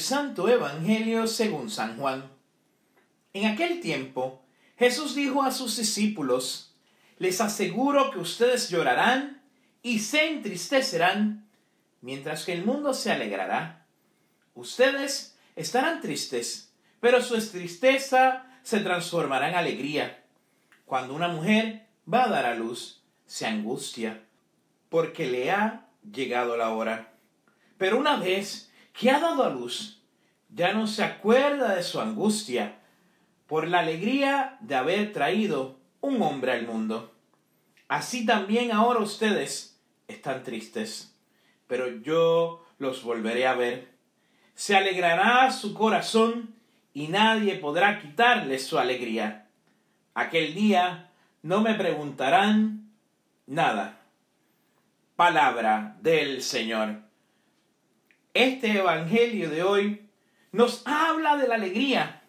Santo Evangelio según San Juan. En aquel tiempo, Jesús dijo a sus discípulos, Les aseguro que ustedes llorarán y se entristecerán, mientras que el mundo se alegrará. Ustedes estarán tristes, pero su tristeza se transformará en alegría. Cuando una mujer va a dar a luz, se angustia, porque le ha llegado la hora. Pero una vez que ha dado a luz, ya no se acuerda de su angustia por la alegría de haber traído un hombre al mundo. Así también ahora ustedes están tristes, pero yo los volveré a ver. Se alegrará su corazón y nadie podrá quitarles su alegría. Aquel día no me preguntarán nada. Palabra del Señor. Este Evangelio de hoy nos habla de la alegría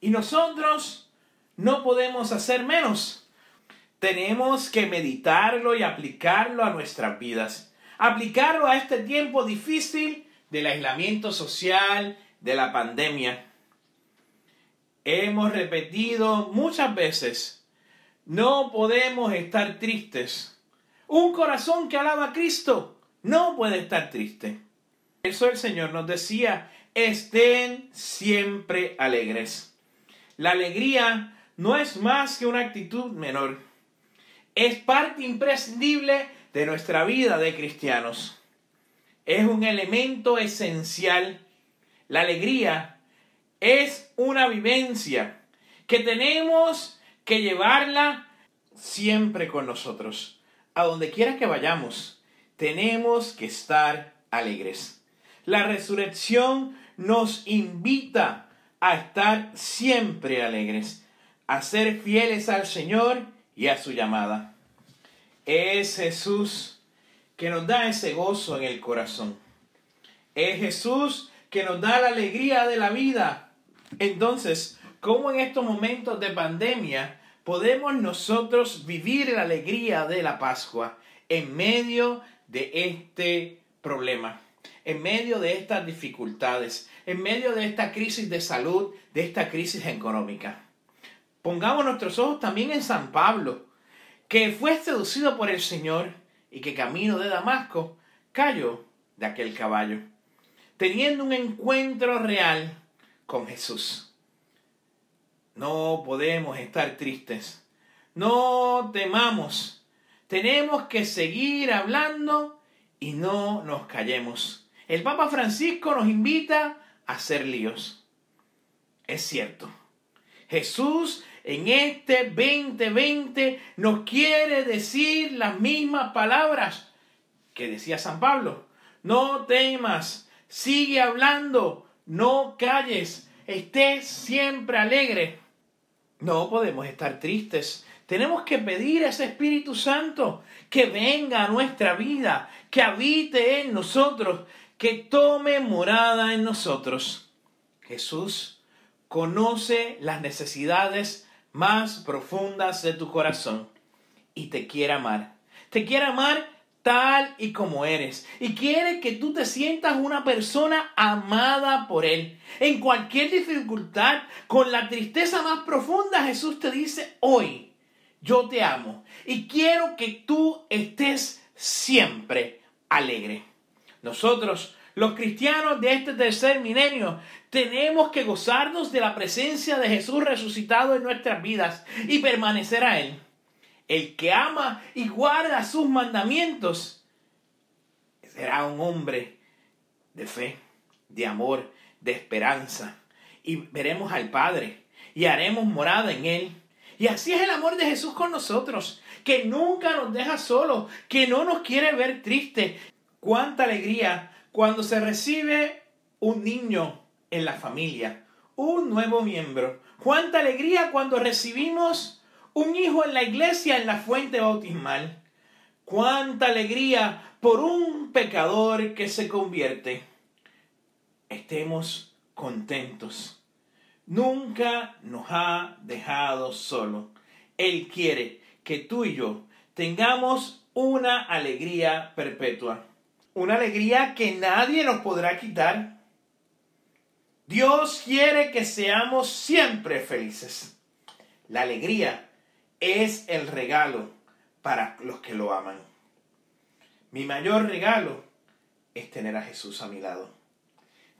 y nosotros no podemos hacer menos. Tenemos que meditarlo y aplicarlo a nuestras vidas. Aplicarlo a este tiempo difícil del aislamiento social, de la pandemia. Hemos repetido muchas veces, no podemos estar tristes. Un corazón que alaba a Cristo no puede estar triste. Eso el Señor nos decía, estén siempre alegres. La alegría no es más que una actitud menor. Es parte imprescindible de nuestra vida de cristianos. Es un elemento esencial. La alegría es una vivencia que tenemos que llevarla siempre con nosotros. A donde quiera que vayamos, tenemos que estar alegres. La resurrección nos invita a estar siempre alegres, a ser fieles al Señor y a su llamada. Es Jesús que nos da ese gozo en el corazón. Es Jesús que nos da la alegría de la vida. Entonces, ¿cómo en estos momentos de pandemia podemos nosotros vivir la alegría de la Pascua en medio de este problema? En medio de estas dificultades, en medio de esta crisis de salud, de esta crisis económica. Pongamos nuestros ojos también en San Pablo, que fue seducido por el Señor y que camino de Damasco cayó de aquel caballo, teniendo un encuentro real con Jesús. No podemos estar tristes, no temamos, tenemos que seguir hablando y no nos callemos. El Papa Francisco nos invita a hacer líos. Es cierto. Jesús en este 2020 nos quiere decir las mismas palabras que decía San Pablo. No temas, sigue hablando, no calles, estés siempre alegre. No podemos estar tristes. Tenemos que pedir a ese Espíritu Santo que venga a nuestra vida, que habite en nosotros, que tome morada en nosotros. Jesús conoce las necesidades más profundas de tu corazón y te quiere amar. Te quiere amar tal y como eres y quiere que tú te sientas una persona amada por Él. En cualquier dificultad, con la tristeza más profunda, Jesús te dice hoy, yo te amo y quiero que tú estés siempre alegre. Nosotros, los cristianos de este tercer milenio, tenemos que gozarnos de la presencia de Jesús resucitado en nuestras vidas y permanecer a Él. El que ama y guarda sus mandamientos será un hombre de fe, de amor, de esperanza. Y veremos al Padre y haremos morada en Él. Y así es el amor de Jesús con nosotros, que nunca nos deja solos, que no nos quiere ver tristes, Cuánta alegría cuando se recibe un niño en la familia, un nuevo miembro. Cuánta alegría cuando recibimos un hijo en la iglesia, en la fuente bautismal. Cuánta alegría por un pecador que se convierte. Estemos contentos. Nunca nos ha dejado solo. Él quiere que tú y yo tengamos una alegría perpetua una alegría que nadie nos podrá quitar. Dios quiere que seamos siempre felices. La alegría es el regalo para los que lo aman. Mi mayor regalo es tener a Jesús a mi lado.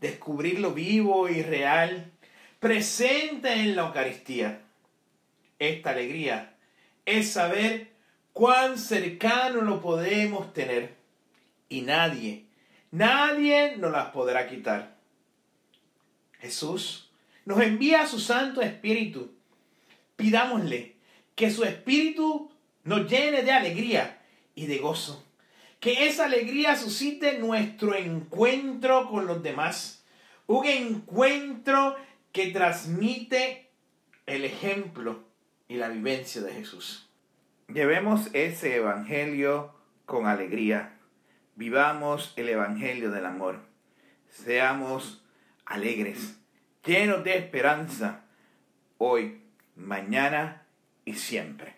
Descubrirlo vivo y real, presente en la Eucaristía. Esta alegría es saber cuán cercano lo podemos tener y nadie, nadie nos las podrá quitar. Jesús nos envía su Santo Espíritu. Pidámosle que su Espíritu nos llene de alegría y de gozo. Que esa alegría suscite nuestro encuentro con los demás. Un encuentro que transmite el ejemplo y la vivencia de Jesús. Llevemos ese Evangelio con alegría. Vivamos el Evangelio del amor. Seamos alegres, llenos de esperanza, hoy, mañana y siempre.